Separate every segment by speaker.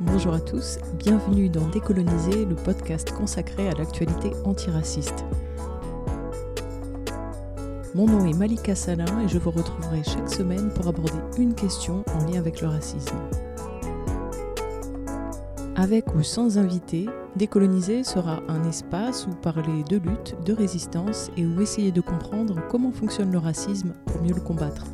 Speaker 1: Bonjour à tous, bienvenue dans Décoloniser, le podcast consacré à l'actualité antiraciste. Mon nom est Malika Salin et je vous retrouverai chaque semaine pour aborder une question en lien avec le racisme. Avec ou sans invité, Décoloniser sera un espace où parler de lutte, de résistance et où essayer de comprendre comment fonctionne le racisme pour mieux le combattre.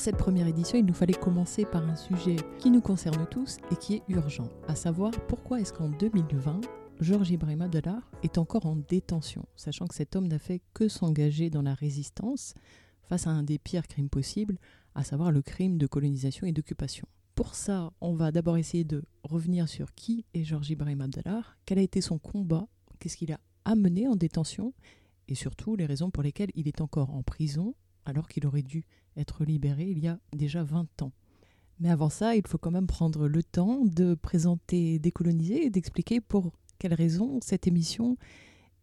Speaker 1: Pour cette première édition, il nous fallait commencer par un sujet qui nous concerne tous et qui est urgent, à savoir pourquoi est-ce qu'en 2020, Georges Ibrahim Abdallah est encore en détention, sachant que cet homme n'a fait que s'engager dans la résistance face à un des pires crimes possibles, à savoir le crime de colonisation et d'occupation. Pour ça, on va d'abord essayer de revenir sur qui est Georges Ibrahim Abdallah, quel a été son combat, qu'est-ce qu'il a amené en détention, et surtout les raisons pour lesquelles il est encore en prison alors qu'il aurait dû être libéré il y a déjà 20 ans. Mais avant ça, il faut quand même prendre le temps de présenter Décoloniser et d'expliquer pour quelles raisons cette émission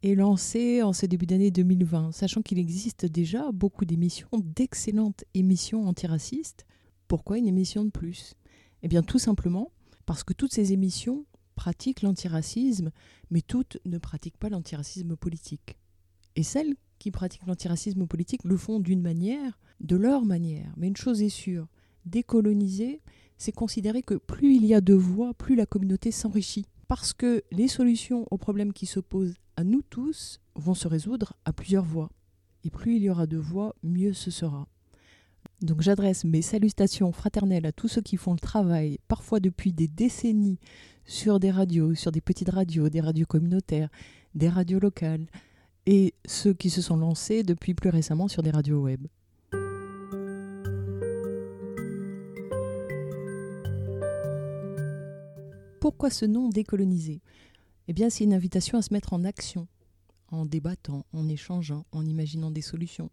Speaker 1: est lancée en ce début d'année 2020, sachant qu'il existe déjà beaucoup d'émissions, d'excellentes émissions antiracistes. Pourquoi une émission de plus? Eh bien tout simplement parce que toutes ces émissions pratiquent l'antiracisme, mais toutes ne pratiquent pas l'antiracisme politique. Et celles qui pratiquent l'antiracisme politique le font d'une manière, de leur manière. Mais une chose est sûre, décoloniser, c'est considérer que plus il y a de voix, plus la communauté s'enrichit. Parce que les solutions aux problèmes qui s'opposent à nous tous vont se résoudre à plusieurs voix. Et plus il y aura de voix, mieux ce sera. Donc j'adresse mes salutations fraternelles à tous ceux qui font le travail, parfois depuis des décennies, sur des radios, sur des petites radios, des radios communautaires, des radios locales, et ceux qui se sont lancés depuis plus récemment sur des radios web. Pourquoi ce nom décolonisé? Eh bien, c'est une invitation à se mettre en action, en débattant, en échangeant, en imaginant des solutions.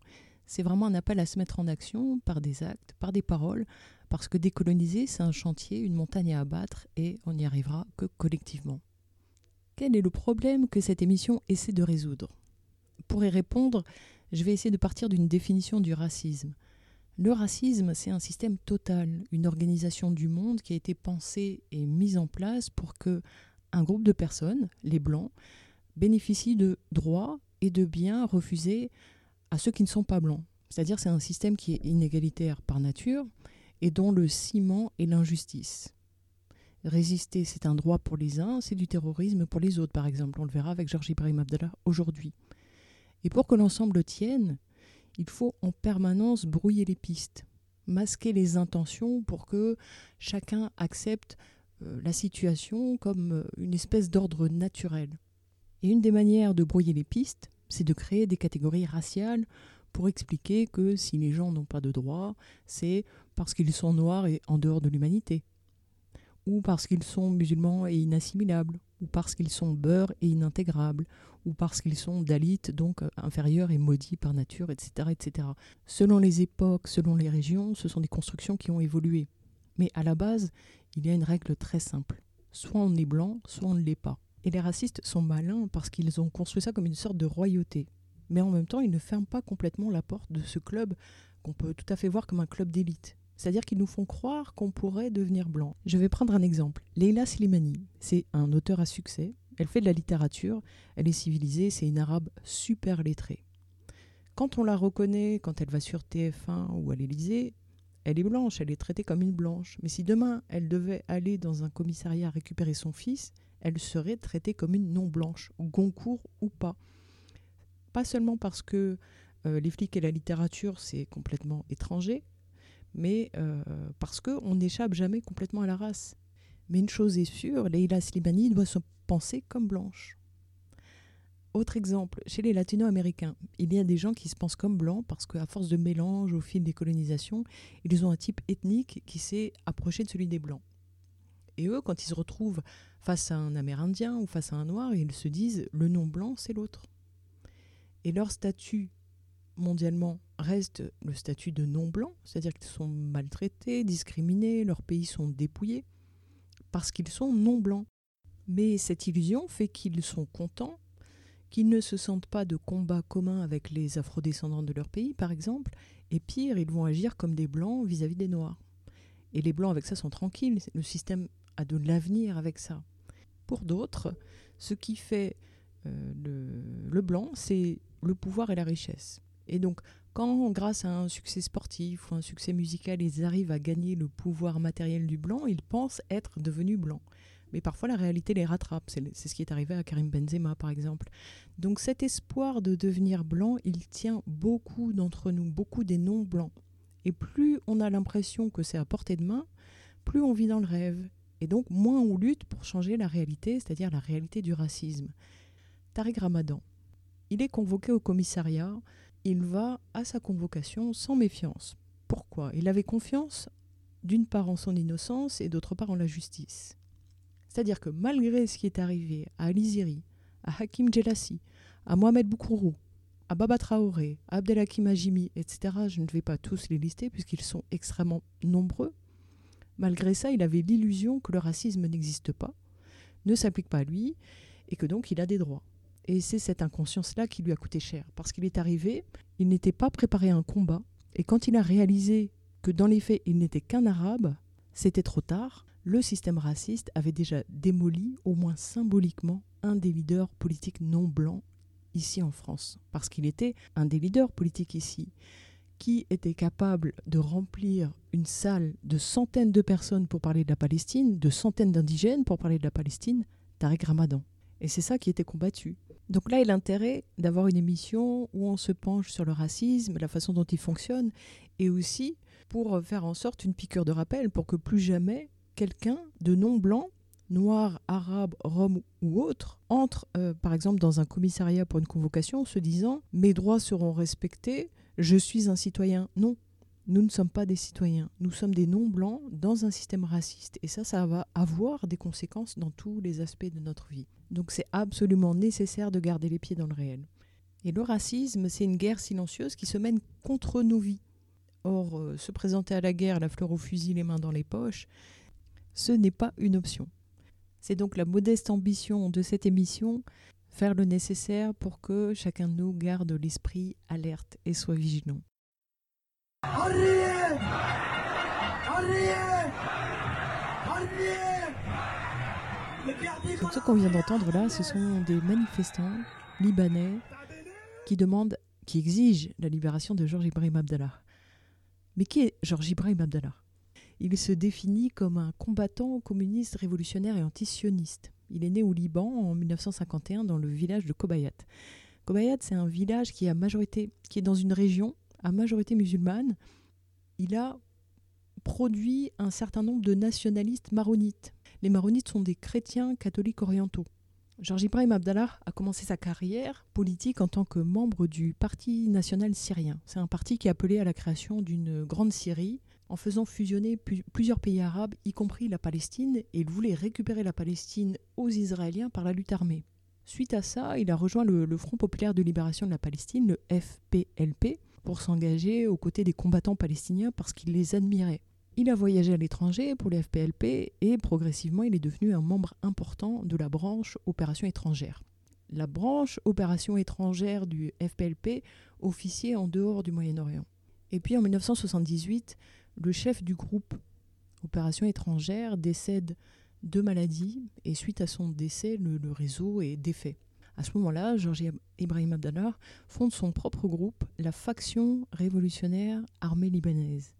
Speaker 1: C'est vraiment un appel à se mettre en action par des actes, par des paroles, parce que décoloniser, c'est un chantier, une montagne à abattre, et on n'y arrivera que collectivement. Quel est le problème que cette émission essaie de résoudre? Pour y répondre, je vais essayer de partir d'une définition du racisme. Le racisme, c'est un système total, une organisation du monde qui a été pensée et mise en place pour que un groupe de personnes, les blancs, bénéficient de droits et de biens refusés à ceux qui ne sont pas blancs. C'est-à-dire c'est un système qui est inégalitaire par nature et dont le ciment est l'injustice. Résister, c'est un droit pour les uns, c'est du terrorisme pour les autres, par exemple. On le verra avec Georges Ibrahim Abdallah aujourd'hui. Et pour que l'ensemble tienne, il faut en permanence brouiller les pistes, masquer les intentions pour que chacun accepte euh, la situation comme euh, une espèce d'ordre naturel. Et une des manières de brouiller les pistes, c'est de créer des catégories raciales pour expliquer que si les gens n'ont pas de droits, c'est parce qu'ils sont noirs et en dehors de l'humanité, ou parce qu'ils sont musulmans et inassimilables, ou parce qu'ils sont beurre et inintégrables, ou parce qu'ils sont dalites, donc euh, inférieurs et maudits par nature, etc., etc. Selon les époques, selon les régions, ce sont des constructions qui ont évolué. Mais à la base, il y a une règle très simple. Soit on est blanc, soit on ne l'est pas. Et les racistes sont malins parce qu'ils ont construit ça comme une sorte de royauté. Mais en même temps, ils ne ferment pas complètement la porte de ce club qu'on peut tout à fait voir comme un club d'élite. C'est-à-dire qu'ils nous font croire qu'on pourrait devenir blanc. Je vais prendre un exemple. Leila Slimani, c'est un auteur à succès. Elle fait de la littérature, elle est civilisée, c'est une arabe super lettrée. Quand on la reconnaît, quand elle va sur TF1 ou à l'Élysée, elle est blanche, elle est traitée comme une blanche. Mais si demain elle devait aller dans un commissariat récupérer son fils, elle serait traitée comme une non-blanche, Goncourt ou pas. Pas seulement parce que euh, les flics et la littérature, c'est complètement étranger, mais euh, parce qu'on n'échappe jamais complètement à la race. Mais une chose est sûre, Leila Slimani doit se penser comme blanche. Autre exemple, chez les latino-américains, il y a des gens qui se pensent comme blancs parce qu'à force de mélange au fil des colonisations, ils ont un type ethnique qui s'est approché de celui des blancs. Et eux, quand ils se retrouvent face à un Amérindien ou face à un Noir, ils se disent le nom blanc, c'est l'autre. Et leur statut mondialement reste le statut de non-blanc, c'est-à-dire qu'ils sont maltraités, discriminés, leurs pays sont dépouillés, parce qu'ils sont non-blancs. Mais cette illusion fait qu'ils sont contents, qu'ils ne se sentent pas de combat commun avec les afrodescendants de leur pays, par exemple, et pire, ils vont agir comme des blancs vis-à-vis des noirs. Et les blancs avec ça sont tranquilles, le système a de l'avenir avec ça. Pour d'autres, ce qui fait euh, le, le blanc, c'est le pouvoir et la richesse. Et donc, quand, grâce à un succès sportif ou un succès musical, ils arrivent à gagner le pouvoir matériel du blanc, ils pensent être devenus blancs. Mais parfois, la réalité les rattrape. C'est ce qui est arrivé à Karim Benzema, par exemple. Donc, cet espoir de devenir blanc, il tient beaucoup d'entre nous, beaucoup des non-blancs. Et plus on a l'impression que c'est à portée de main, plus on vit dans le rêve. Et donc, moins on lutte pour changer la réalité, c'est-à-dire la réalité du racisme. Tariq Ramadan, il est convoqué au commissariat il va à sa convocation sans méfiance. Pourquoi? Il avait confiance d'une part en son innocence et d'autre part en la justice. C'est-à-dire que malgré ce qui est arrivé à Aliziri, à Hakim Djelassi, à Mohamed Boukourou, à Baba Traoré, à Abdelhakim Ajimi, etc., je ne vais pas tous les lister puisqu'ils sont extrêmement nombreux, malgré ça, il avait l'illusion que le racisme n'existe pas, ne s'applique pas à lui, et que donc il a des droits. Et c'est cette inconscience-là qui lui a coûté cher. Parce qu'il est arrivé, il n'était pas préparé à un combat. Et quand il a réalisé que dans les faits, il n'était qu'un arabe, c'était trop tard. Le système raciste avait déjà démoli, au moins symboliquement, un des leaders politiques non blancs ici en France. Parce qu'il était un des leaders politiques ici qui était capable de remplir une salle de centaines de personnes pour parler de la Palestine, de centaines d'indigènes pour parler de la Palestine, Tariq Ramadan. Et c'est ça qui était combattu. Donc là est l'intérêt d'avoir une émission où on se penche sur le racisme, la façon dont il fonctionne, et aussi pour faire en sorte une piqûre de rappel pour que plus jamais quelqu'un de non blanc, noir, arabe, rome ou autre, entre euh, par exemple dans un commissariat pour une convocation se disant mes droits seront respectés, je suis un citoyen. Non, nous ne sommes pas des citoyens, nous sommes des non-blancs dans un système raciste. Et ça, ça va avoir des conséquences dans tous les aspects de notre vie. Donc c'est absolument nécessaire de garder les pieds dans le réel. Et le racisme, c'est une guerre silencieuse qui se mène contre nos vies. Or, euh, se présenter à la guerre, la fleur au fusil, les mains dans les poches, ce n'est pas une option. C'est donc la modeste ambition de cette émission, faire le nécessaire pour que chacun de nous garde l'esprit alerte et soit vigilant. Ce qu'on vient d'entendre là, ce sont des manifestants libanais qui demandent, qui exigent la libération de Georges Ibrahim Abdallah. Mais qui est Georges Ibrahim Abdallah? Il se définit comme un combattant communiste révolutionnaire et antisioniste. Il est né au Liban en 1951 dans le village de Kobayat. Kobayat, c'est un village qui, a majorité, qui est dans une région à majorité musulmane, il a produit un certain nombre de nationalistes maronites. Les maronites sont des chrétiens catholiques orientaux. Georges Ibrahim Abdallah a commencé sa carrière politique en tant que membre du Parti national syrien. C'est un parti qui a appelé à la création d'une grande Syrie en faisant fusionner plusieurs pays arabes, y compris la Palestine, et il voulait récupérer la Palestine aux Israéliens par la lutte armée. Suite à ça, il a rejoint le Front populaire de libération de la Palestine, le FPLP, pour s'engager aux côtés des combattants palestiniens parce qu'il les admirait. Il a voyagé à l'étranger pour les FPLP et progressivement il est devenu un membre important de la branche opération étrangère. La branche opération étrangère du FPLP officiait en dehors du Moyen-Orient. Et puis en 1978, le chef du groupe opération étrangère décède de maladie et suite à son décès, le, le réseau est défait. À ce moment-là, Georges Ibrahim Abdallah fonde son propre groupe, la faction révolutionnaire armée libanaise.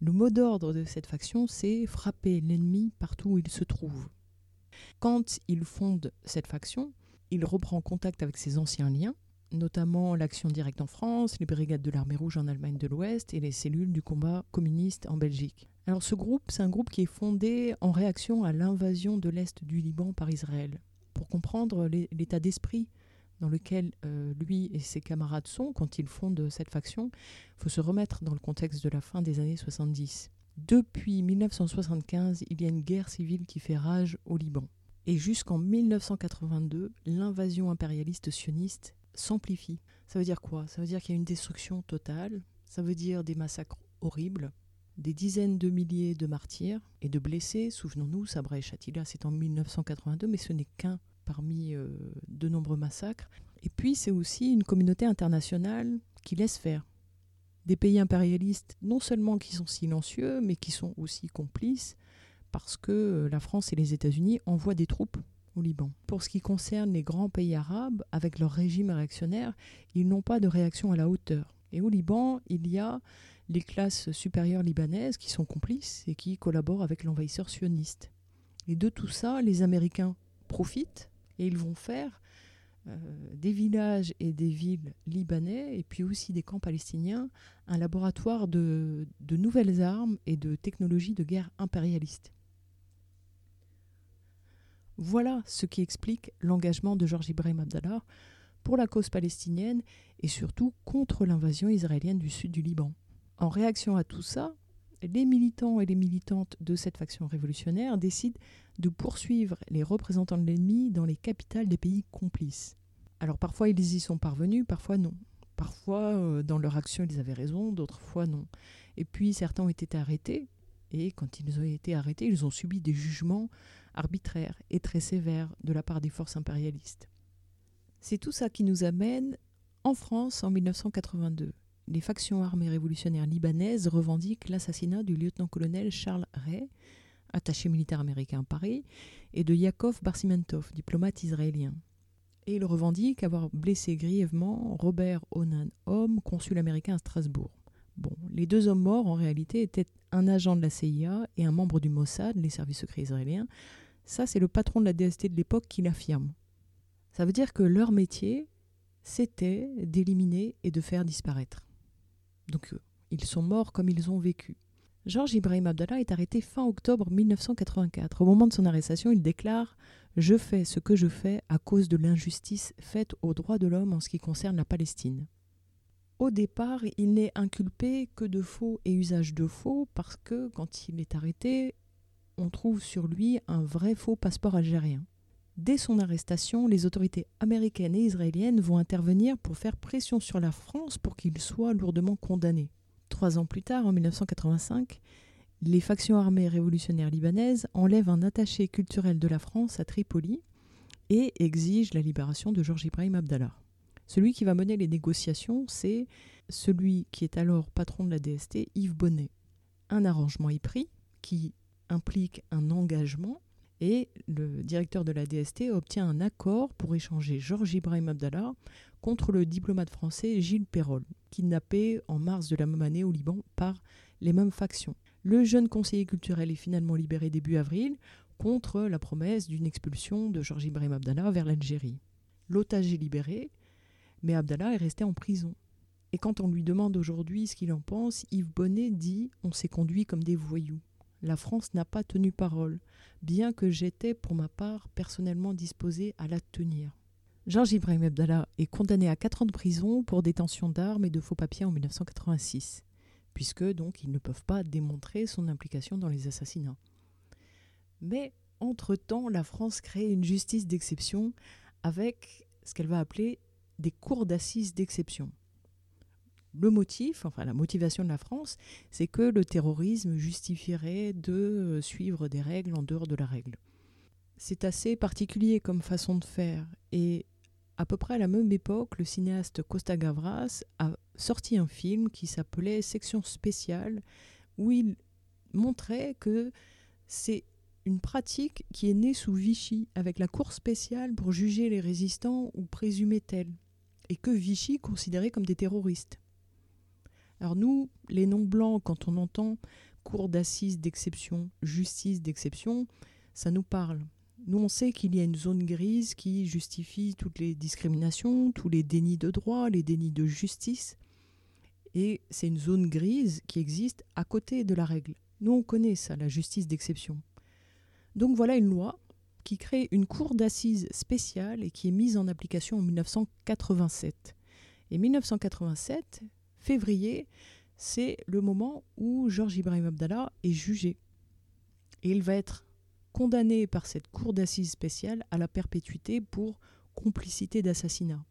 Speaker 1: Le mot d'ordre de cette faction, c'est frapper l'ennemi partout où il se trouve. Quand il fonde cette faction, il reprend contact avec ses anciens liens, notamment l'Action directe en France, les brigades de l'armée rouge en Allemagne de l'Ouest et les cellules du combat communiste en Belgique. Alors ce groupe, c'est un groupe qui est fondé en réaction à l'invasion de l'Est du Liban par Israël pour comprendre l'état d'esprit dans lequel euh, lui et ses camarades sont quand ils fondent cette faction, il faut se remettre dans le contexte de la fin des années 70. Depuis 1975, il y a une guerre civile qui fait rage au Liban. Et jusqu'en 1982, l'invasion impérialiste sioniste s'amplifie. Ça veut dire quoi? Ça veut dire qu'il y a une destruction totale, ça veut dire des massacres horribles, des dizaines de milliers de martyrs et de blessés. Souvenons-nous, Sabra et Shatila, c'est en 1982, mais ce n'est qu'un parmi euh, de nombreux massacres. Et puis c'est aussi une communauté internationale qui laisse faire. Des pays impérialistes, non seulement qui sont silencieux, mais qui sont aussi complices, parce que la France et les États-Unis envoient des troupes au Liban. Pour ce qui concerne les grands pays arabes, avec leur régime réactionnaire, ils n'ont pas de réaction à la hauteur. Et au Liban, il y a les classes supérieures libanaises qui sont complices et qui collaborent avec l'envahisseur sioniste. Et de tout ça, les Américains profitent et ils vont faire euh, des villages et des villes libanais et puis aussi des camps palestiniens un laboratoire de, de nouvelles armes et de technologies de guerre impérialiste. Voilà ce qui explique l'engagement de Georges Ibrahim Abdallah pour la cause palestinienne et surtout contre l'invasion israélienne du sud du Liban. En réaction à tout ça, les militants et les militantes de cette faction révolutionnaire décident de poursuivre les représentants de l'ennemi dans les capitales des pays complices. Alors parfois ils y sont parvenus, parfois non. Parfois euh, dans leur action ils avaient raison, d'autres fois non. Et puis certains ont été arrêtés, et quand ils ont été arrêtés, ils ont subi des jugements arbitraires et très sévères de la part des forces impérialistes. C'est tout ça qui nous amène en France en 1982. Les factions armées révolutionnaires libanaises revendiquent l'assassinat du lieutenant-colonel Charles Ray, attaché militaire américain à Paris, et de Yakov Barsimentov, diplomate israélien. Et ils revendiquent avoir blessé grièvement Robert Onan Homme, consul américain à Strasbourg. Bon, les deux hommes morts en réalité étaient un agent de la CIA et un membre du Mossad, les services secrets israéliens. Ça, c'est le patron de la DST de l'époque qui l'affirme. Ça veut dire que leur métier, c'était d'éliminer et de faire disparaître. Donc, euh, ils sont morts comme ils ont vécu. Georges Ibrahim Abdallah est arrêté fin octobre 1984. Au moment de son arrestation, il déclare Je fais ce que je fais à cause de l'injustice faite aux droits de l'homme en ce qui concerne la Palestine. Au départ, il n'est inculpé que de faux et usage de faux parce que quand il est arrêté, on trouve sur lui un vrai faux passeport algérien. Dès son arrestation, les autorités américaines et israéliennes vont intervenir pour faire pression sur la France pour qu'il soit lourdement condamné. Trois ans plus tard, en 1985, les factions armées révolutionnaires libanaises enlèvent un attaché culturel de la France à Tripoli et exigent la libération de Georges Ibrahim Abdallah. Celui qui va mener les négociations, c'est celui qui est alors patron de la DST, Yves Bonnet. Un arrangement est pris qui implique un engagement et le directeur de la DST obtient un accord pour échanger Georges Ibrahim Abdallah contre le diplomate français Gilles Perrol, kidnappé en mars de la même année au Liban par les mêmes factions. Le jeune conseiller culturel est finalement libéré début avril contre la promesse d'une expulsion de Georges Ibrahim Abdallah vers l'Algérie. L'otage est libéré, mais Abdallah est resté en prison. Et quand on lui demande aujourd'hui ce qu'il en pense, Yves Bonnet dit On s'est conduit comme des voyous. La France n'a pas tenu parole, bien que j'étais pour ma part personnellement disposé à la tenir. Georges Ibrahim Abdallah est condamné à 4 ans de prison pour détention d'armes et de faux papiers en 1986, puisque donc ils ne peuvent pas démontrer son implication dans les assassinats. Mais entre-temps, la France crée une justice d'exception avec ce qu'elle va appeler des cours d'assises d'exception. Le motif, enfin la motivation de la France, c'est que le terrorisme justifierait de euh, suivre des règles en dehors de la règle. C'est assez particulier comme façon de faire et à peu près à la même époque, le cinéaste Costa Gavras a sorti un film qui s'appelait Section spéciale où il montrait que c'est une pratique qui est née sous Vichy avec la cour spéciale pour juger les résistants ou présumés tels et que Vichy considérait comme des terroristes. Alors nous, les non-blancs, quand on entend cour d'assises d'exception, justice d'exception, ça nous parle. Nous, on sait qu'il y a une zone grise qui justifie toutes les discriminations, tous les dénis de droit, les dénis de justice. Et c'est une zone grise qui existe à côté de la règle. Nous, on connaît ça, la justice d'exception. Donc voilà une loi qui crée une cour d'assises spéciale et qui est mise en application en 1987. Et 1987, février, c'est le moment où Georges Ibrahim Abdallah est jugé. Et il va être condamné par cette cour d'assises spéciale à la perpétuité pour complicité d'assassinat.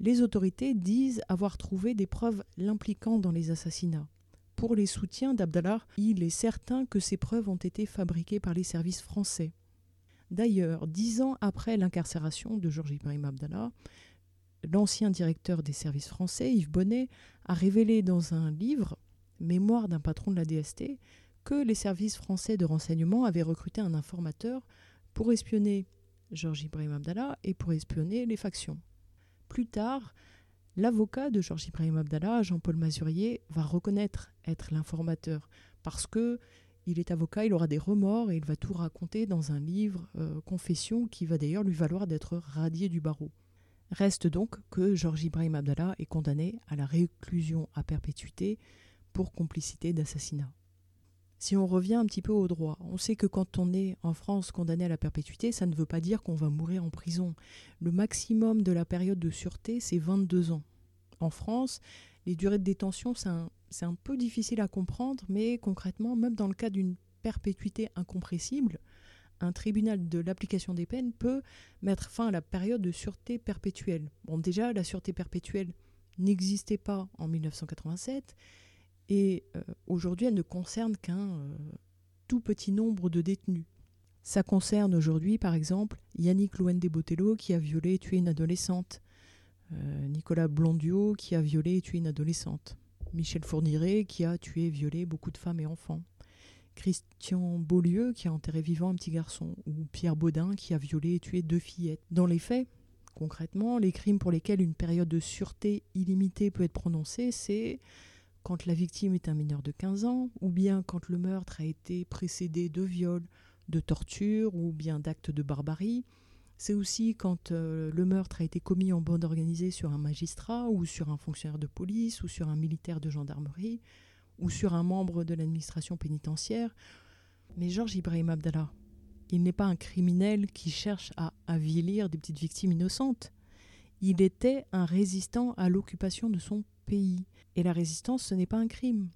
Speaker 1: Les autorités disent avoir trouvé des preuves l'impliquant dans les assassinats. Pour les soutiens d'Abdallah, il est certain que ces preuves ont été fabriquées par les services français. D'ailleurs, dix ans après l'incarcération de Georges Ibrahim Abdallah, l'ancien directeur des services français, Yves Bonnet, a révélé dans un livre, Mémoire d'un patron de la DST, que les services français de renseignement avaient recruté un informateur pour espionner Georges Ibrahim Abdallah et pour espionner les factions. Plus tard, l'avocat de Georges Ibrahim Abdallah, Jean-Paul Mazurier, va reconnaître être l'informateur parce que il est avocat, il aura des remords et il va tout raconter dans un livre, euh, Confession, qui va d'ailleurs lui valoir d'être radié du barreau. Reste donc que Georges Ibrahim Abdallah est condamné à la réclusion à perpétuité pour complicité d'assassinat. Si on revient un petit peu au droit, on sait que quand on est en France condamné à la perpétuité, ça ne veut pas dire qu'on va mourir en prison. Le maximum de la période de sûreté, c'est 22 ans. En France, les durées de détention, c'est un, un, peu difficile à comprendre, mais concrètement, même dans le cas d'une perpétuité incompressible, un tribunal de l'application des peines peut mettre fin à la période de sûreté perpétuelle. Bon, déjà, la sûreté perpétuelle n'existait pas en 1987 et euh, aujourd'hui, elle ne concerne qu'un euh, tout petit nombre de détenus. Ça concerne aujourd'hui, par exemple, Yannick Louende Botello qui a violé et tué une adolescente, euh, Nicolas Blondiot qui a violé et tué une adolescente, Michel Fourniret qui a tué et violé beaucoup de femmes et enfants, Christian Beaulieu qui a enterré vivant un petit garçon, ou Pierre Baudin qui a violé et tué deux fillettes. Dans les faits, concrètement, les crimes pour lesquels une période de sûreté illimitée peut être prononcée, c'est quand la victime est un mineur de 15 ans, ou bien quand le meurtre a été précédé de viol, de torture ou bien d'actes de barbarie. C'est aussi quand euh, le meurtre a été commis en bande organisée sur un magistrat ou sur un fonctionnaire de police ou sur un militaire de gendarmerie ou sur un membre de l'administration pénitentiaire. Mais Georges Ibrahim Abdallah, il n'est pas un criminel qui cherche à avilir des petites victimes innocentes. Il était un résistant à l'occupation de son pays. Et la résistance, ce n'est pas un crime.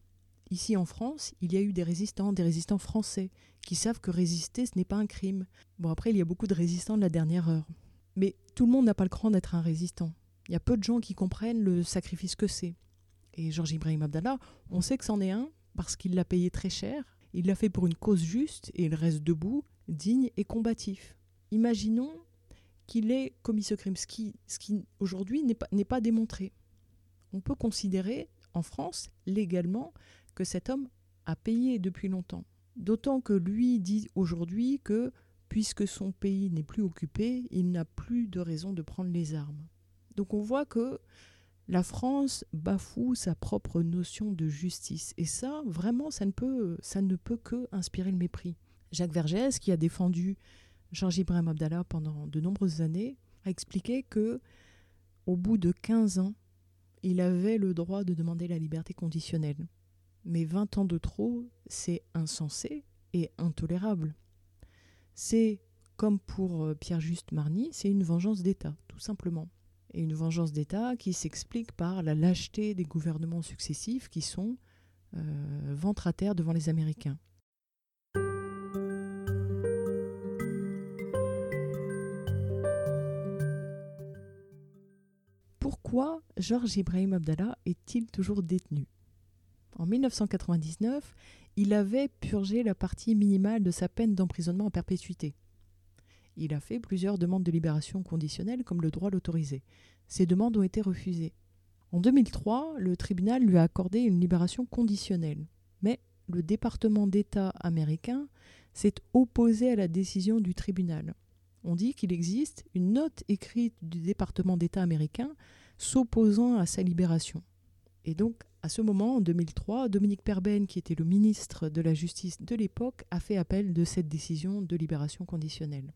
Speaker 1: Ici en France, il y a eu des résistants, des résistants français, qui savent que résister, ce n'est pas un crime. Bon, après, il y a beaucoup de résistants de la dernière heure. Mais tout le monde n'a pas le cran d'être un résistant. Il y a peu de gens qui comprennent le sacrifice que c'est. Et Georges Ibrahim Abdallah, on sait que c'en est un, parce qu'il l'a payé très cher, il l'a fait pour une cause juste, et il reste debout, digne et combatif. Imaginons qu'il ait commis ce crime, ce qui, aujourd'hui n'est pas, pas démontré on peut considérer en France légalement que cet homme a payé depuis longtemps. D'autant que lui dit aujourd'hui que puisque son pays n'est plus occupé, il n'a plus de raison de prendre les armes. Donc on voit que la France bafoue sa propre notion de justice. Et ça, vraiment, ça ne peut, ça que inspirer le mépris. Jacques Vergès, qui a défendu Georges Ibrahim Abdallah pendant de nombreuses années, a expliqué que au bout de 15 ans, il avait le droit de demander la liberté conditionnelle. Mais 20 ans de trop, c'est insensé et intolérable. C'est, comme pour euh, Pierre-Juste Marny, c'est une vengeance d'État, tout simplement. Et une vengeance d'État qui s'explique par la lâcheté des gouvernements successifs qui sont euh, ventre à terre devant les Américains. Pourquoi Georges Ibrahim Abdallah est-il toujours détenu? En 1999, il avait purgé la partie minimale de sa peine d'emprisonnement en perpétuité. Il a fait plusieurs demandes de libération conditionnelle comme le droit l'autorisait. Ces demandes ont été refusées. En 2003, le tribunal lui a accordé une libération conditionnelle. Mais le département d'État américain s'est opposé à la décision du tribunal. On dit qu'il existe une note écrite du département d'État américain s'opposant à sa libération. Et donc, à ce moment, en 2003, Dominique Perben, qui était le ministre de la Justice de l'époque, a fait appel de cette décision de libération conditionnelle.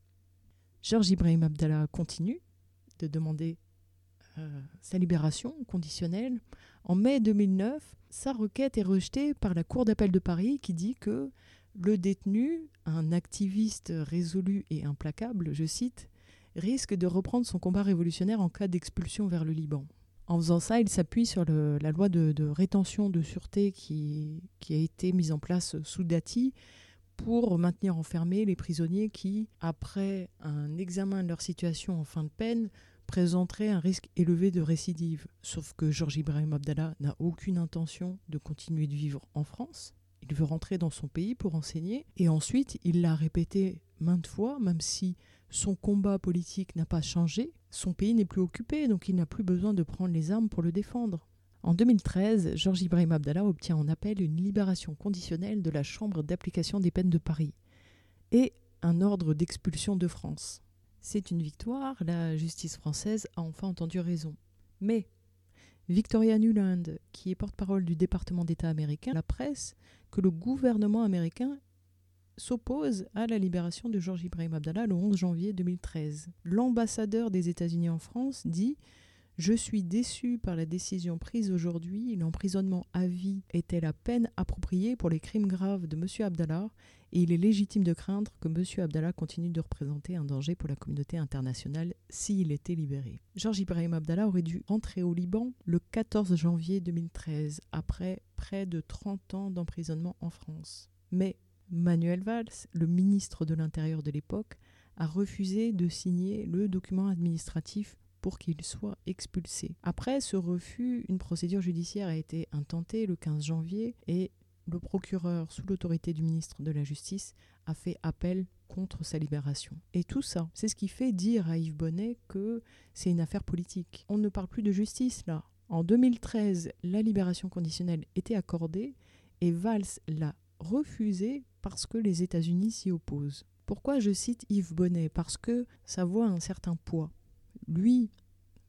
Speaker 1: Georges Ibrahim Abdallah continue de demander euh, sa libération conditionnelle. En mai 2009, sa requête est rejetée par la Cour d'appel de Paris qui dit que le détenu, un activiste résolu et implacable, je cite, risque de reprendre son combat révolutionnaire en cas d'expulsion vers le Liban. En faisant ça, il s'appuie sur la loi de, rétention de sûreté qui, qui, a été mise en place sous Dati pour maintenir enfermés les prisonniers qui, après un examen de leur situation en fin de peine, présenteraient un risque élevé de récidive. Sauf que Georges Ibrahim Abdallah n'a aucune intention de continuer de vivre en France. Il veut rentrer dans son pays pour enseigner. Et ensuite, il l'a répété maintes fois, même si son combat politique n'a pas changé, son pays n'est plus occupé, donc il n'a plus besoin de prendre les armes pour le défendre. En 2013, Georges Ibrahim Abdallah obtient en appel une libération conditionnelle de la Chambre d'application des peines de Paris et un ordre d'expulsion de France. C'est une victoire, la justice française a enfin entendu raison. Mais Victoria Nuland, qui est porte-parole du département d'État américain, la presse que le gouvernement américain s'oppose à la libération de Georges Ibrahim Abdallah le 11 janvier 2013. L'ambassadeur des États-Unis en France dit je suis déçu par la décision prise aujourd'hui. L'emprisonnement à vie était la peine appropriée pour les crimes graves de M. Abdallah? Et il est légitime de craindre que M. Abdallah continue de représenter un danger pour la communauté internationale s'il était libéré. Georges Ibrahim Abdallah aurait dû entrer au Liban le 14 janvier 2013, après près de 30 ans d'emprisonnement en France. Mais Manuel Valls, le ministre de l'Intérieur de l'époque, a refusé de signer le document administratif pour qu'il soit expulsé. Après ce refus, une procédure judiciaire a été intentée le 15 janvier et le procureur, sous l'autorité du ministre de la Justice, a fait appel contre sa libération. Et tout ça, c'est ce qui fait dire à Yves Bonnet que c'est une affaire politique. On ne parle plus de justice là. En 2013, la libération conditionnelle était accordée et Valls l'a refusée parce que les États-Unis s'y opposent. Pourquoi je cite Yves Bonnet? Parce que ça voit un certain poids lui,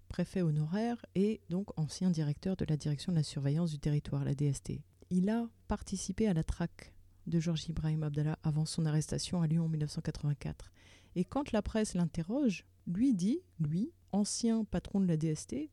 Speaker 1: préfet honoraire, et donc ancien directeur de la direction de la surveillance du territoire, la DST. Il a participé à la traque de Georges Ibrahim Abdallah avant son arrestation à Lyon en 1984. Et quand la presse l'interroge, lui dit, lui, ancien patron de la DST,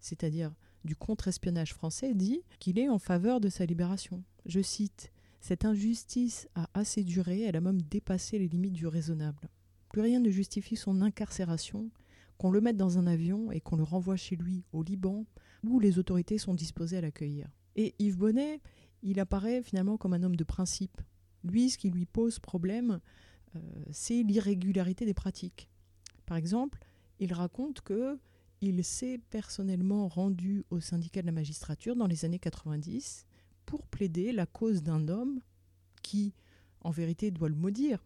Speaker 1: c'est-à-dire du contre-espionnage français, dit qu'il est en faveur de sa libération. Je cite Cette injustice a assez duré, elle a même dépassé les limites du raisonnable. Plus rien ne justifie son incarcération, qu'on le mette dans un avion et qu'on le renvoie chez lui au Liban, où les autorités sont disposées à l'accueillir. Et Yves Bonnet, il apparaît finalement comme un homme de principe. Lui, ce qui lui pose problème, euh, c'est l'irrégularité des pratiques. Par exemple, il raconte que il s'est personnellement rendu au syndicat de la magistrature dans les années 90 pour plaider la cause d'un homme qui, en vérité, doit le maudire,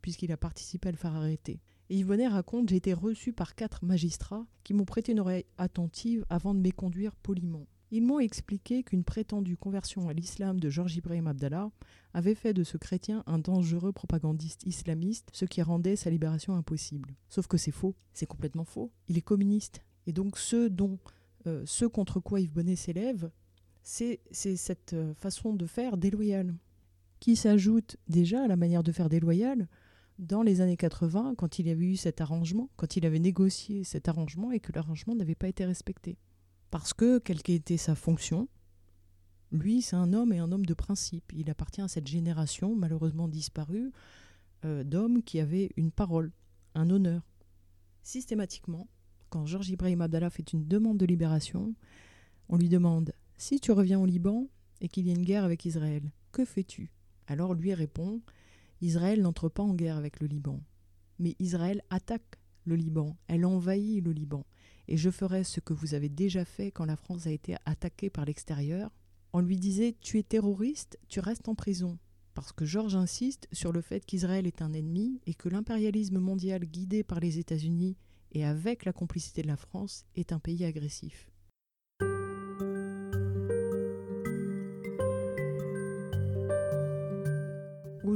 Speaker 1: puisqu'il a participé à le faire arrêter. Et Yvonnet raconte J'ai été reçu par quatre magistrats qui m'ont prêté une oreille attentive avant de m'éconduire poliment. Ils m'ont expliqué qu'une prétendue conversion à l'islam de Georges Ibrahim Abdallah avait fait de ce chrétien un dangereux propagandiste islamiste, ce qui rendait sa libération impossible. Sauf que c'est faux, c'est complètement faux. Il est communiste. Et donc ce dont, euh, ce contre quoi Yves Bonnet s'élève, c'est cette euh, façon de faire déloyale, qui s'ajoute déjà à la manière de faire déloyale dans les années 80, quand il avait eu cet arrangement, quand il avait négocié cet arrangement et que l'arrangement n'avait pas été respecté. Parce que, quelle qu'était sa fonction, lui, c'est un homme et un homme de principe. Il appartient à cette génération, malheureusement disparue, euh, d'hommes qui avaient une parole, un honneur. Systématiquement, quand Georges Ibrahim Abdallah fait une demande de libération, on lui demande Si tu reviens au Liban et qu'il y a une guerre avec Israël, que fais-tu? Alors lui répond Israël n'entre pas en guerre avec le Liban. Mais Israël attaque le Liban, elle envahit le Liban. Et je ferai ce que vous avez déjà fait quand la France a été attaquée par l'extérieur. On lui disait Tu es terroriste, tu restes en prison. Parce que Georges insiste sur le fait qu'Israël est un ennemi et que l'impérialisme mondial guidé par les États-Unis et avec la complicité de la France est un pays agressif.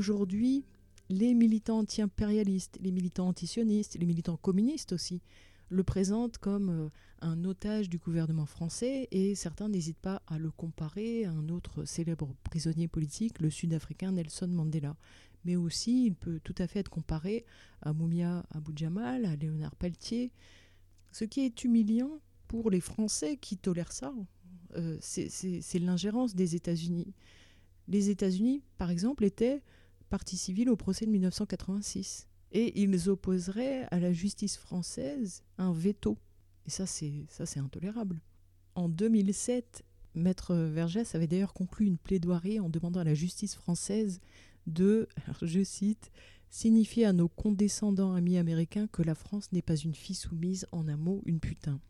Speaker 1: Aujourd'hui, les militants anti-impérialistes, les militants antisionistes, les militants communistes aussi, le présentent comme euh, un otage du gouvernement français et certains n'hésitent pas à le comparer à un autre célèbre prisonnier politique, le sud-africain Nelson Mandela. Mais aussi, il peut tout à fait être comparé à Moumia Abou Jamal, à Léonard Pelletier. Ce qui est humiliant pour les Français qui tolèrent ça, euh, c'est l'ingérence des États-Unis. Les États-Unis, par exemple, étaient partie civile au procès de 1986. Et ils opposeraient à la justice française un veto. Et ça, c'est ça, c'est intolérable. En 2007, Maître Vergès avait d'ailleurs conclu une plaidoirie en demandant à la justice française de, je cite, signifier à nos condescendants amis américains que la France n'est pas une fille soumise, en un mot, une putain.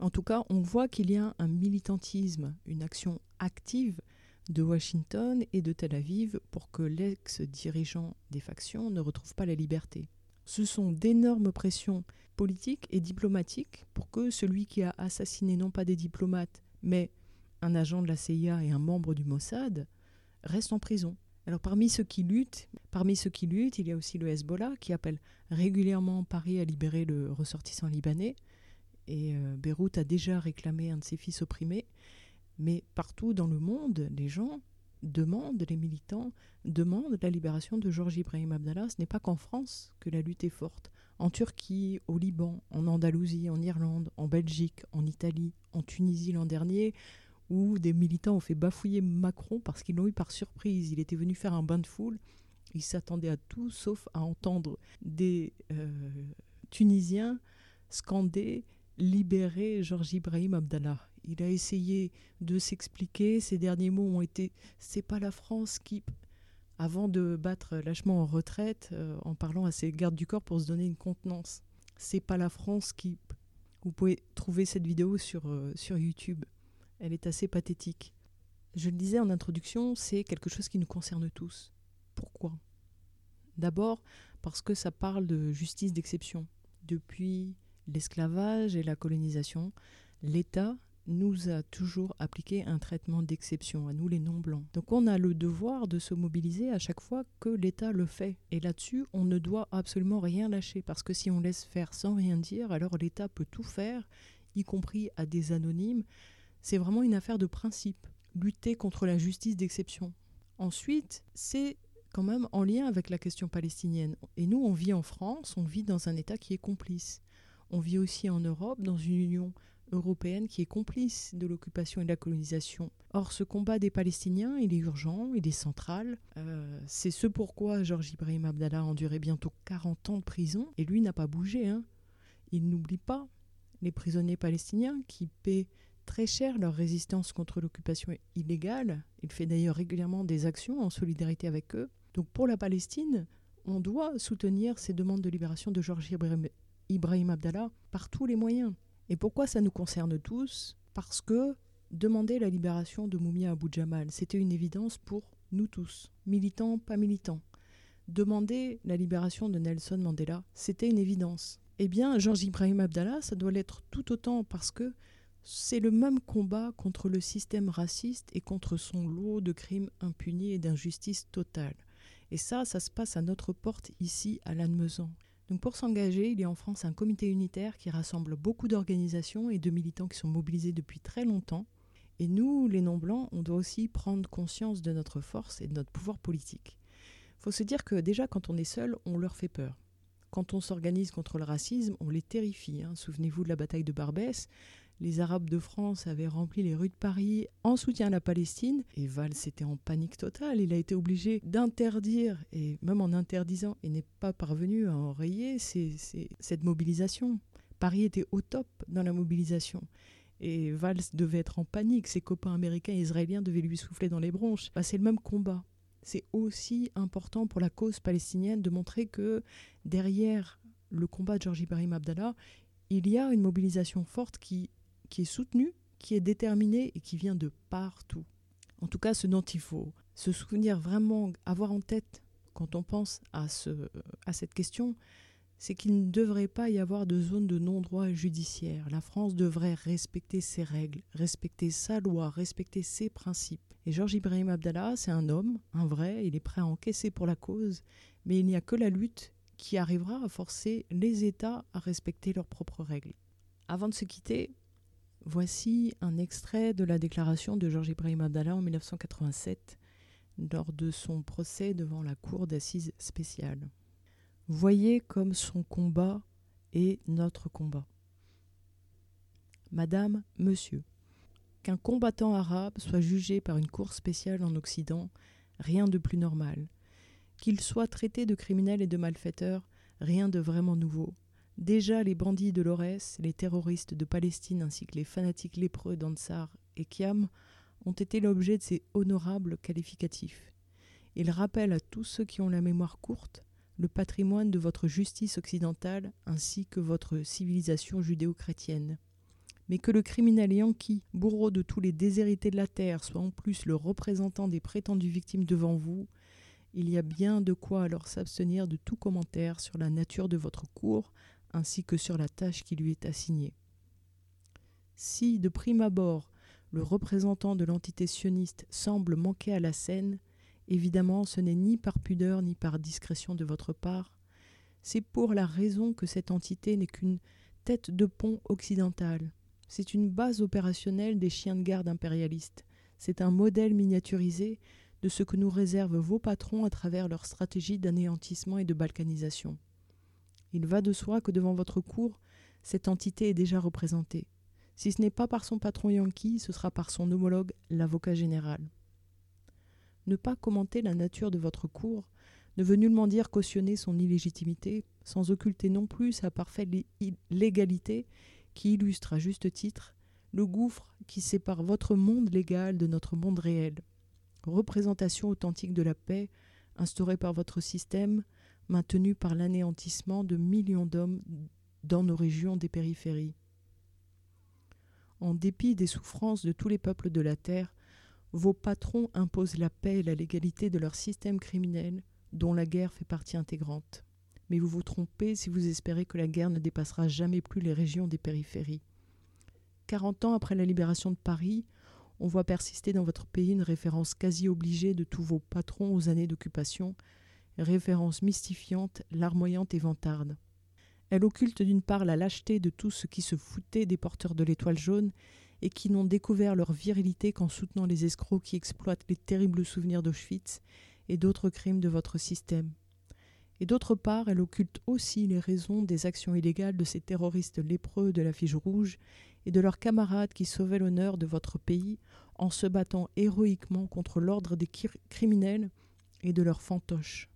Speaker 1: En tout cas, on voit qu'il y a un militantisme, une action active de Washington et de Tel Aviv pour que l'ex-dirigeant des factions ne retrouve pas la liberté. Ce sont d'énormes pressions politiques et diplomatiques pour que celui qui a assassiné non pas des diplomates, mais un agent de la CIA et un membre du Mossad reste en prison. Alors parmi ceux qui luttent, parmi ceux il y a aussi le Hezbollah qui appelle régulièrement Paris à libérer le ressortissant libanais. Et euh, Beyrouth a déjà réclamé un de ses fils opprimés. Mais partout dans le monde, les gens demandent, les militants demandent la libération de Georges Ibrahim Abdallah. Ce n'est pas qu'en France que la lutte est forte. En Turquie, au Liban, en Andalousie, en Irlande, en Belgique, en Italie, en Tunisie l'an dernier, où des militants ont fait bafouiller Macron parce qu'ils l'ont eu par surprise. Il était venu faire un bain de foule. Il s'attendait à tout sauf à entendre des euh, Tunisiens scander libérer Georges Ibrahim Abdallah. Il a essayé de s'expliquer. Ses derniers mots ont été C'est pas la France qui. avant de battre lâchement en retraite euh, en parlant à ses gardes du corps pour se donner une contenance. C'est pas la France qui. Vous pouvez trouver cette vidéo sur, euh, sur YouTube. Elle est assez pathétique. Je le disais en introduction, c'est quelque chose qui nous concerne tous. Pourquoi? D'abord parce que ça parle de justice d'exception. Depuis l'esclavage et la colonisation, l'État nous a toujours appliqué un traitement d'exception, à nous les non-blancs. Donc on a le devoir de se mobiliser à chaque fois que l'État le fait. Et là-dessus, on ne doit absolument rien lâcher, parce que si on laisse faire sans rien dire, alors l'État peut tout faire, y compris à des anonymes, c'est vraiment une affaire de principe. Lutter contre la justice d'exception. Ensuite, c'est quand même en lien avec la question palestinienne. Et nous, on vit en France, on vit dans un État qui est complice. On vit aussi en Europe, dans une Union européenne qui est complice de l'occupation et de la colonisation. Or, ce combat des Palestiniens, il est urgent, il est central. Euh, c'est ce pourquoi Georges Ibrahim Abdallah a enduré bientôt 40 ans de prison, et lui n'a pas bougé. Hein. Il n'oublie pas les prisonniers palestiniens qui paient très cher leur résistance contre l'occupation illégale. Il fait d'ailleurs régulièrement des actions en solidarité avec eux. Donc pour la Palestine, on doit soutenir ces demandes de libération de Georges Ibrahim, Abdallah par tous les moyens. Et pourquoi ça nous concerne tous Parce que demander la libération de Moumia Abou Jamal, c'était une évidence pour nous tous, militants, pas militants. Demander la libération de Nelson Mandela, c'était une évidence. Eh bien, Georges Ibrahim Abdallah, ça doit l'être tout autant parce que c'est le même combat contre le système raciste et contre son lot de crimes impunis et d'injustice totale. Et ça, ça se passe à notre porte ici à Lannemezan. Donc pour s'engager, il y a en France un comité unitaire qui rassemble beaucoup d'organisations et de militants qui sont mobilisés depuis très longtemps. Et nous, les non-blancs, on doit aussi prendre conscience de notre force et de notre pouvoir politique. Il faut se dire que déjà quand on est seul, on leur fait peur. Quand on s'organise contre le racisme, on les terrifie. Hein. Souvenez-vous de la bataille de Barbès les Arabes de France avaient rempli les rues de Paris en soutien à la Palestine. Et Valls était en panique totale. Il a été obligé d'interdire, et même en interdisant, il n'est pas parvenu à enrayer cette mobilisation. Paris était au top dans la mobilisation. Et Valls devait être en panique. Ses copains américains et israéliens devaient lui souffler dans les bronches. Bah, c'est le même combat. C'est aussi important pour la cause palestinienne de montrer que derrière le combat de Georges Ibrahim Abdallah, il y a une mobilisation forte qui qui est soutenu, qui est déterminé et qui vient de partout. En tout cas, ce dont il faut se souvenir vraiment, avoir en tête quand on pense à, à cette question, c'est qu'il ne devrait pas y avoir de zone de non-droit judiciaire. La France devrait respecter ses règles, respecter sa loi, respecter ses principes. Et Georges Ibrahim Abdallah, c'est un homme, un vrai, il est prêt à encaisser pour la cause, mais il n'y a que la lutte qui arrivera à forcer les États à respecter leurs propres règles. Avant de se quitter, Voici un extrait de la déclaration de Georges Ibrahim Abdallah en 1987 lors de son procès devant la cour d'assises spéciale. Voyez comme son combat est notre combat. Madame, Monsieur, qu'un combattant arabe soit jugé par une cour spéciale en Occident, rien de plus normal. Qu'il soit traité de criminel et de malfaiteur, rien de vraiment nouveau. Déjà, les bandits de l'Orès, les terroristes de Palestine ainsi que les fanatiques lépreux d'Ansar et Kiam ont été l'objet de ces honorables qualificatifs. Ils rappellent à tous ceux qui ont la mémoire courte le patrimoine de votre justice occidentale ainsi que votre civilisation judéo-chrétienne. Mais que le criminel yankee, bourreau de tous les déshérités de la terre, soit en plus le représentant des prétendues victimes devant vous, il y a bien de quoi alors s'abstenir de tout commentaire sur la nature de votre cours ainsi que sur la tâche qui lui est assignée. Si, de prime abord, le représentant de l'entité sioniste semble manquer à la scène, évidemment ce n'est ni par pudeur ni par discrétion de votre part, c'est pour la raison que cette entité n'est qu'une tête de pont occidentale. C'est une base opérationnelle des chiens de garde impérialistes. C'est un modèle miniaturisé de ce que nous réservent vos patrons à travers leur stratégie d'anéantissement et de balkanisation. Il va de soi que devant votre cour, cette entité est déjà représentée. Si ce n'est pas par son patron Yankee, ce sera par son homologue, l'avocat général. Ne pas commenter la nature de votre cour ne veut nullement dire cautionner son illégitimité, sans occulter non plus sa parfaite légalité qui illustre à juste titre le gouffre qui sépare votre monde légal de notre monde réel. Représentation authentique de la paix, instaurée par votre système, maintenue par l'anéantissement de millions d'hommes dans nos régions des périphéries. En dépit des souffrances de tous les peuples de la terre, vos patrons imposent la paix et la légalité de leur système criminel, dont la guerre fait partie intégrante. Mais vous vous trompez si vous espérez que la guerre ne dépassera jamais plus les régions des périphéries. Quarante ans après la libération de Paris, on voit persister dans votre pays une référence quasi obligée de tous vos patrons aux années d'occupation, référence mystifiante, larmoyante et vantarde. Elle occulte d'une part la lâcheté de tous ceux qui se foutaient des porteurs de l'étoile jaune et qui n'ont découvert leur virilité qu'en soutenant les escrocs qui exploitent les terribles souvenirs d'Auschwitz et d'autres crimes de votre système. Et d'autre part, elle occulte aussi les raisons des actions illégales de ces terroristes lépreux de la fiche rouge et de leurs camarades qui sauvaient l'honneur de votre pays en se battant héroïquement contre l'ordre des criminels et de leurs fantoches.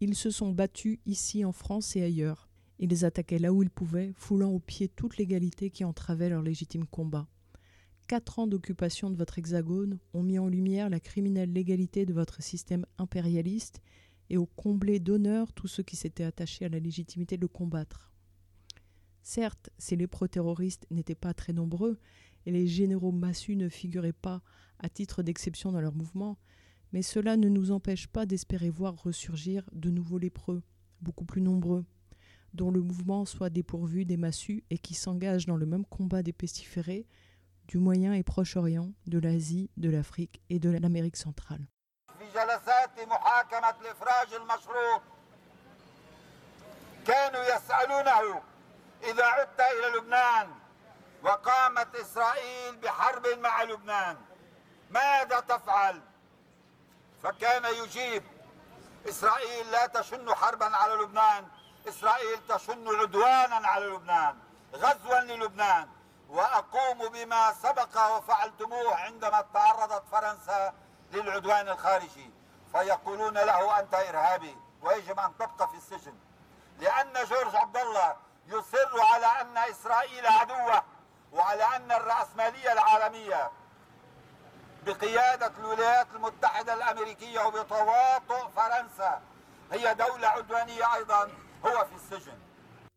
Speaker 1: Ils se sont battus ici en France et ailleurs. Ils attaquaient là où ils pouvaient, foulant aux pieds toute l'égalité qui entravait leur légitime combat. Quatre ans d'occupation de votre hexagone ont mis en lumière la criminelle légalité de votre système impérialiste et ont comblé d'honneur tous ceux qui s'étaient attachés à la légitimité de combattre. Certes, ces lépreux terroristes n'étaient pas très nombreux et les généraux massus ne figuraient pas à titre d'exception dans leur mouvement, mais cela ne nous empêche pas d'espérer voir ressurgir de nouveaux lépreux, beaucoup plus nombreux, dont le mouvement soit dépourvu des massus et qui s'engagent dans le même combat des pestiférés du Moyen et Proche-Orient, de l'Asie, de l'Afrique et de l'Amérique centrale.
Speaker 2: كانوا يسألونه إذا عدت إلى لبنان وقامت إسرائيل بحرب مع لبنان ماذا تفعل؟ فكان يجيب. إسرائيل لا تشن حربا على لبنان. إسرائيل تشن عدوانا على لبنان غزوا للبنان. وأقوم بما سبق وفعلتموه عندما تعرضت فرنسا للعدوان الخارجي. فيقولون له أنت إرهابي ويجب أن تبقى في السجن. لأن جورج عبد الله يصر على أن إسرائيل عدوة وعلى أن الرأسمالية العالمية بقيادة الولايات المتحدة الأمريكية وبتواطؤ فرنسا هي دولة عدوانية أيضا هو في السجن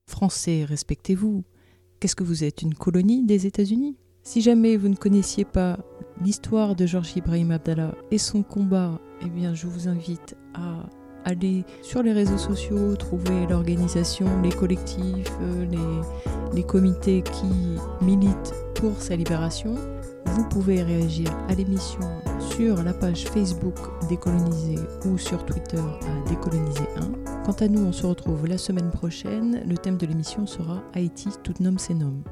Speaker 1: Français, respectez-vous. Qu'est-ce que vous êtes Une colonie des États-Unis Si jamais vous ne connaissiez pas l'histoire de Georges Ibrahim Abdallah et son combat, eh bien, je vous invite à aller sur les réseaux sociaux, trouver l'organisation, les collectifs, euh, les, les comités qui militent pour sa libération. Vous pouvez réagir à l'émission sur la page Facebook Décolonisé ou sur Twitter à Décoloniser 1. Quant à nous, on se retrouve la semaine prochaine. Le thème de l'émission sera Haïti, tout nomme ses noms.